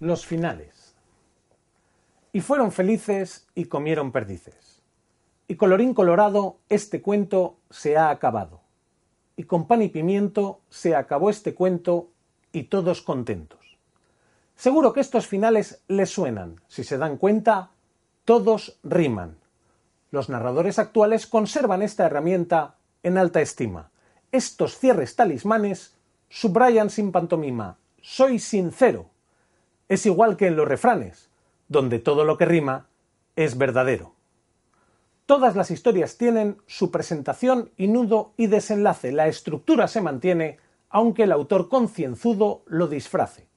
Los finales. Y fueron felices y comieron perdices. Y colorín colorado, este cuento se ha acabado. Y con pan y pimiento se acabó este cuento y todos contentos. Seguro que estos finales les suenan. Si se dan cuenta, todos riman. Los narradores actuales conservan esta herramienta en alta estima. Estos cierres talismanes subrayan sin pantomima. Soy sincero es igual que en los refranes, donde todo lo que rima es verdadero. Todas las historias tienen su presentación y nudo y desenlace. La estructura se mantiene, aunque el autor concienzudo lo disfrace.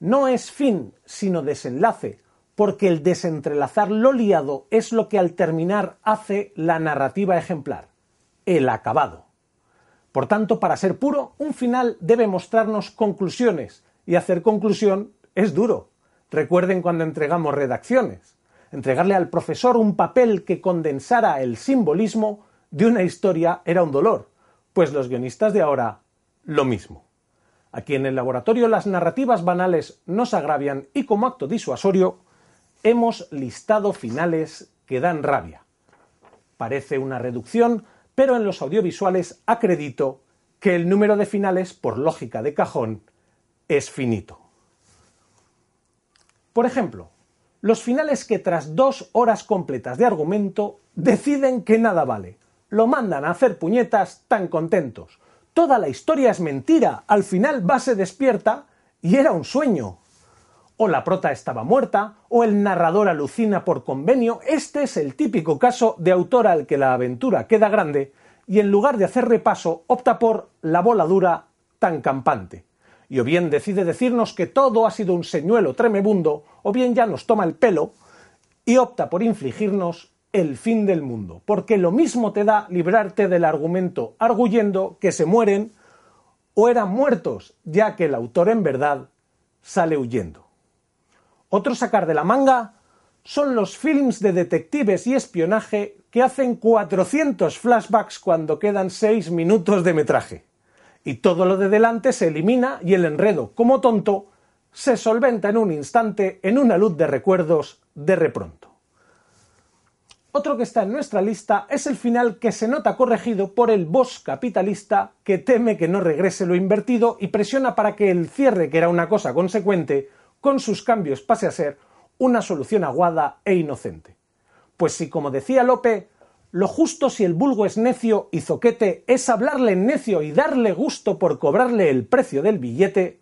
No es fin, sino desenlace, porque el desentrelazar lo liado es lo que al terminar hace la narrativa ejemplar, el acabado. Por tanto, para ser puro, un final debe mostrarnos conclusiones, y hacer conclusión es duro. Recuerden cuando entregamos redacciones. Entregarle al profesor un papel que condensara el simbolismo de una historia era un dolor. Pues los guionistas de ahora, lo mismo. Aquí en el laboratorio las narrativas banales nos agravian y como acto disuasorio hemos listado finales que dan rabia. Parece una reducción, pero en los audiovisuales acredito que el número de finales, por lógica de cajón, es finito. Por ejemplo, los finales que tras dos horas completas de argumento deciden que nada vale. Lo mandan a hacer puñetas tan contentos. Toda la historia es mentira. Al final va se despierta y era un sueño. O la prota estaba muerta, o el narrador alucina por convenio. Este es el típico caso de autor al que la aventura queda grande y en lugar de hacer repaso opta por la bola dura tan campante y o bien decide decirnos que todo ha sido un señuelo tremebundo, o bien ya nos toma el pelo y opta por infligirnos el fin del mundo, porque lo mismo te da librarte del argumento arguyendo que se mueren o eran muertos, ya que el autor en verdad sale huyendo. Otro sacar de la manga son los films de detectives y espionaje que hacen 400 flashbacks cuando quedan 6 minutos de metraje y todo lo de delante se elimina y el enredo, como tonto, se solventa en un instante en una luz de recuerdos de repronto. Otro que está en nuestra lista es el final que se nota corregido por el boss capitalista que teme que no regrese lo invertido y presiona para que el cierre, que era una cosa consecuente, con sus cambios pase a ser una solución aguada e inocente. Pues si, como decía Lope, lo justo si el vulgo es necio y zoquete es hablarle necio y darle gusto por cobrarle el precio del billete,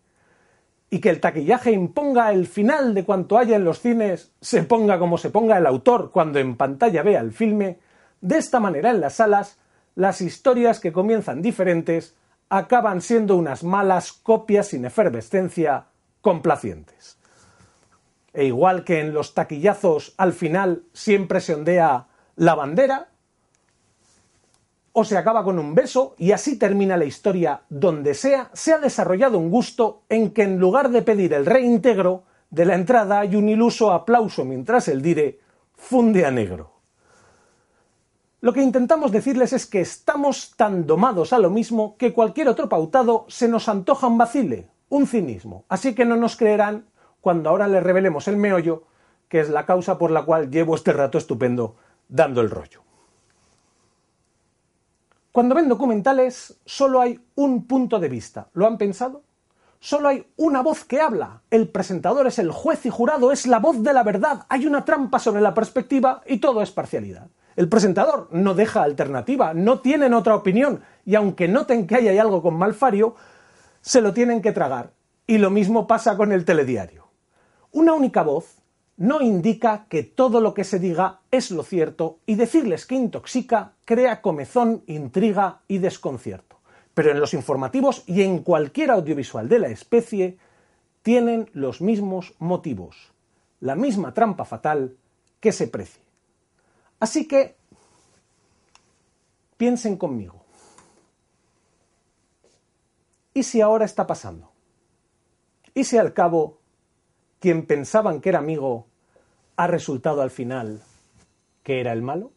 y que el taquillaje imponga el final de cuanto haya en los cines, se ponga como se ponga el autor cuando en pantalla vea el filme, de esta manera en las salas, las historias que comienzan diferentes acaban siendo unas malas copias sin efervescencia complacientes. E igual que en los taquillazos al final siempre se ondea la bandera, o se acaba con un beso y así termina la historia donde sea, se ha desarrollado un gusto en que en lugar de pedir el reintegro de la entrada hay un iluso aplauso mientras el dire funde a negro. Lo que intentamos decirles es que estamos tan domados a lo mismo que cualquier otro pautado se nos antoja un vacile, un cinismo, así que no nos creerán cuando ahora les revelemos el meollo, que es la causa por la cual llevo este rato estupendo dando el rollo. Cuando ven documentales solo hay un punto de vista. ¿Lo han pensado? Solo hay una voz que habla. El presentador es el juez y jurado, es la voz de la verdad. Hay una trampa sobre la perspectiva y todo es parcialidad. El presentador no deja alternativa, no tienen otra opinión y aunque noten que hay algo con malfario, se lo tienen que tragar. Y lo mismo pasa con el telediario. Una única voz no indica que todo lo que se diga es lo cierto y decirles que intoxica crea comezón, intriga y desconcierto. Pero en los informativos y en cualquier audiovisual de la especie tienen los mismos motivos, la misma trampa fatal que se precie. Así que piensen conmigo. ¿Y si ahora está pasando? ¿Y si al cabo quien pensaban que era amigo, ha resultado al final que era el malo?